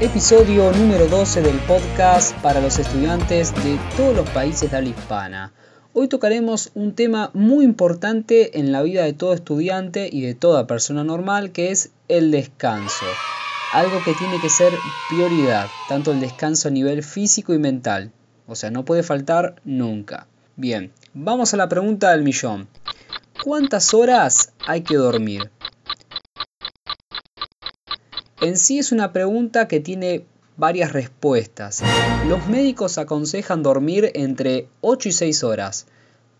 Episodio número 12 del podcast para los estudiantes de todos los países de habla hispana. Hoy tocaremos un tema muy importante en la vida de todo estudiante y de toda persona normal que es el descanso. Algo que tiene que ser prioridad, tanto el descanso a nivel físico y mental. O sea, no puede faltar nunca. Bien, vamos a la pregunta del millón. ¿Cuántas horas hay que dormir? En sí es una pregunta que tiene varias respuestas. Los médicos aconsejan dormir entre 8 y 6 horas,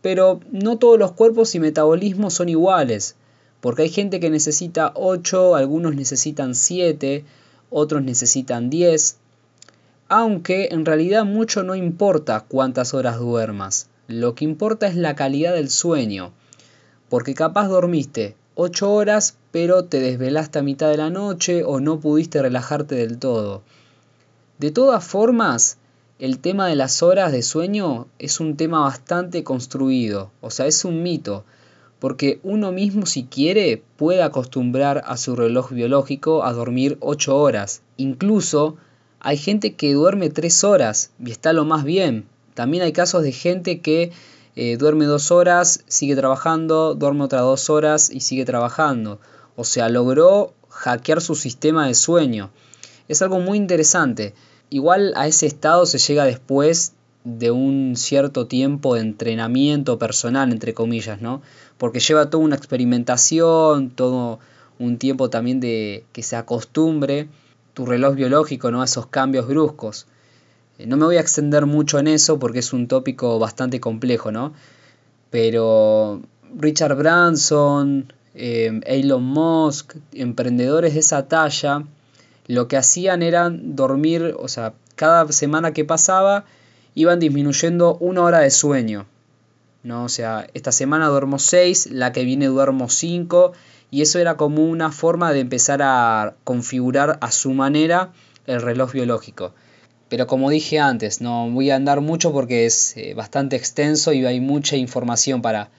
pero no todos los cuerpos y metabolismos son iguales, porque hay gente que necesita 8, algunos necesitan 7, otros necesitan 10, aunque en realidad mucho no importa cuántas horas duermas, lo que importa es la calidad del sueño, porque capaz dormiste 8 horas, pero te desvelaste a mitad de la noche o no pudiste relajarte del todo. De todas formas, el tema de las horas de sueño es un tema bastante construido, o sea, es un mito, porque uno mismo si quiere puede acostumbrar a su reloj biológico a dormir 8 horas. Incluso hay gente que duerme 3 horas y está lo más bien. También hay casos de gente que eh, duerme dos horas, sigue trabajando, duerme otras dos horas y sigue trabajando. O sea, logró hackear su sistema de sueño. Es algo muy interesante. Igual a ese estado se llega después de un cierto tiempo de entrenamiento personal, entre comillas, ¿no? Porque lleva toda una experimentación, todo un tiempo también de que se acostumbre tu reloj biológico, ¿no? A esos cambios bruscos. Eh, no me voy a extender mucho en eso porque es un tópico bastante complejo, ¿no? Pero Richard Branson, eh, Elon Musk, emprendedores de esa talla, lo que hacían era dormir, o sea, cada semana que pasaba iban disminuyendo una hora de sueño. ¿no? O sea, esta semana duermo 6, la que viene duermo 5, y eso era como una forma de empezar a configurar a su manera el reloj biológico. Pero como dije antes, no voy a andar mucho porque es eh, bastante extenso y hay mucha información para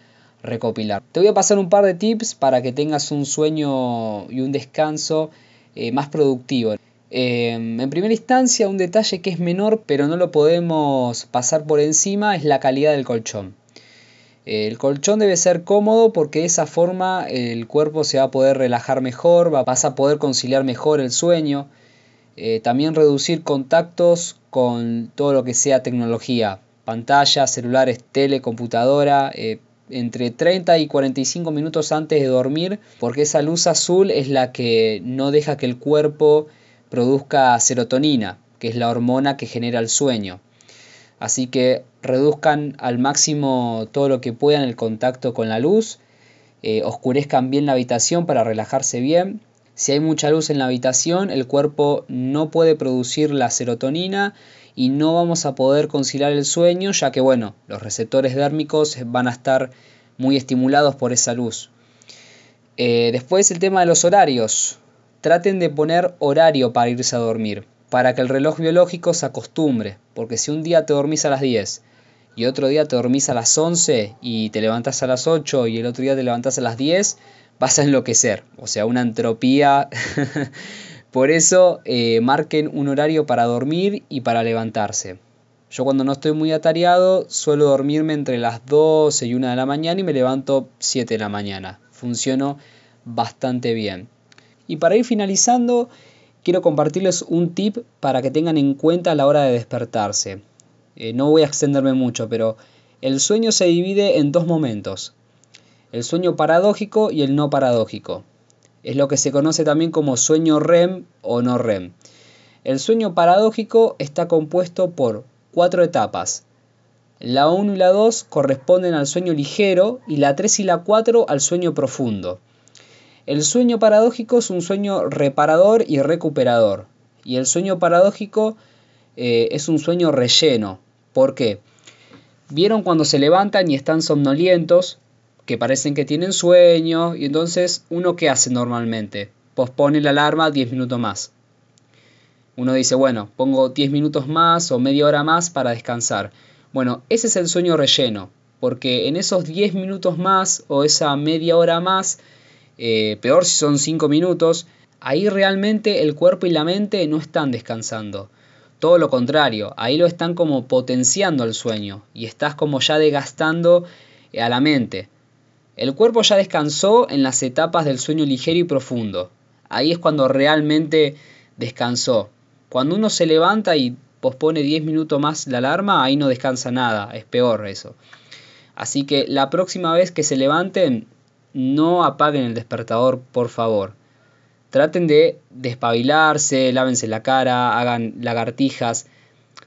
recopilar. Te voy a pasar un par de tips para que tengas un sueño y un descanso eh, más productivo. Em, en primera instancia, un detalle que es menor pero no lo podemos pasar por encima es la calidad del colchón. El colchón debe ser cómodo porque de esa forma el cuerpo se va a poder relajar mejor, vas a poder conciliar mejor el sueño. Eh, también reducir contactos con todo lo que sea tecnología, pantalla, celulares, tele, computadora, eh, entre 30 y 45 minutos antes de dormir, porque esa luz azul es la que no deja que el cuerpo produzca serotonina, que es la hormona que genera el sueño. Así que reduzcan al máximo todo lo que puedan el contacto con la luz, eh, oscurezcan bien la habitación para relajarse bien, si hay mucha luz en la habitación, el cuerpo no puede producir la serotonina y no vamos a poder conciliar el sueño, ya que bueno, los receptores dérmicos van a estar muy estimulados por esa luz. Eh, después el tema de los horarios. Traten de poner horario para irse a dormir, para que el reloj biológico se acostumbre, porque si un día te dormís a las 10 y otro día te dormís a las 11 y te levantás a las 8 y el otro día te levantás a las 10, vas a enloquecer, o sea, una entropía. Por eso eh, marquen un horario para dormir y para levantarse. Yo cuando no estoy muy atareado suelo dormirme entre las 12 y 1 de la mañana y me levanto 7 de la mañana. Funciono bastante bien. Y para ir finalizando, quiero compartirles un tip para que tengan en cuenta a la hora de despertarse. Eh, no voy a extenderme mucho, pero el sueño se divide en dos momentos el sueño paradójico y el no paradójico. Es lo que se conoce también como sueño REM o no REM. El sueño paradójico está compuesto por cuatro etapas. La 1 y la 2 corresponden al sueño ligero y la 3 y la 4 al sueño profundo. El sueño paradójico es un sueño reparador y recuperador. Y el sueño paradójico eh, es un sueño relleno. ¿Por qué? ¿Vieron cuando se levantan y están somnolientos? Que parecen que tienen sueño y entonces uno qué hace normalmente? Pospone la alarma 10 minutos más. Uno dice, bueno, pongo 10 minutos más o media hora más para descansar. Bueno, ese es el sueño relleno, porque en esos 10 minutos más o esa media hora más, eh, peor si son 5 minutos, ahí realmente el cuerpo y la mente no están descansando. Todo lo contrario, ahí lo están como potenciando el sueño y estás como ya desgastando a la mente. El cuerpo ya descansó en las etapas del sueño ligero y profundo. Ahí es cuando realmente descansó. Cuando uno se levanta y pospone 10 minutos más la alarma, ahí no descansa nada, es peor eso. Así que la próxima vez que se levanten, no apaguen el despertador, por favor. Traten de despabilarse, lávense la cara, hagan lagartijas.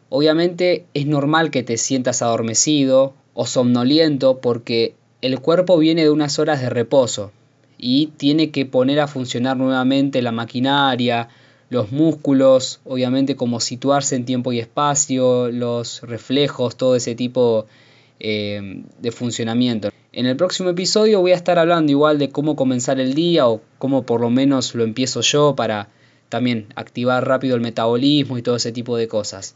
Obviamente es normal que te sientas adormecido o somnoliento porque el cuerpo viene de unas horas de reposo y tiene que poner a funcionar nuevamente la maquinaria, los músculos, obviamente como situarse en tiempo y espacio, los reflejos, todo ese tipo eh, de funcionamiento. En el próximo episodio voy a estar hablando igual de cómo comenzar el día o cómo por lo menos lo empiezo yo para también activar rápido el metabolismo y todo ese tipo de cosas.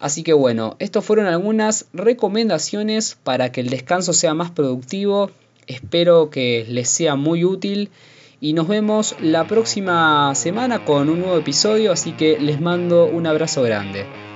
Así que bueno, estas fueron algunas recomendaciones para que el descanso sea más productivo. Espero que les sea muy útil y nos vemos la próxima semana con un nuevo episodio, así que les mando un abrazo grande.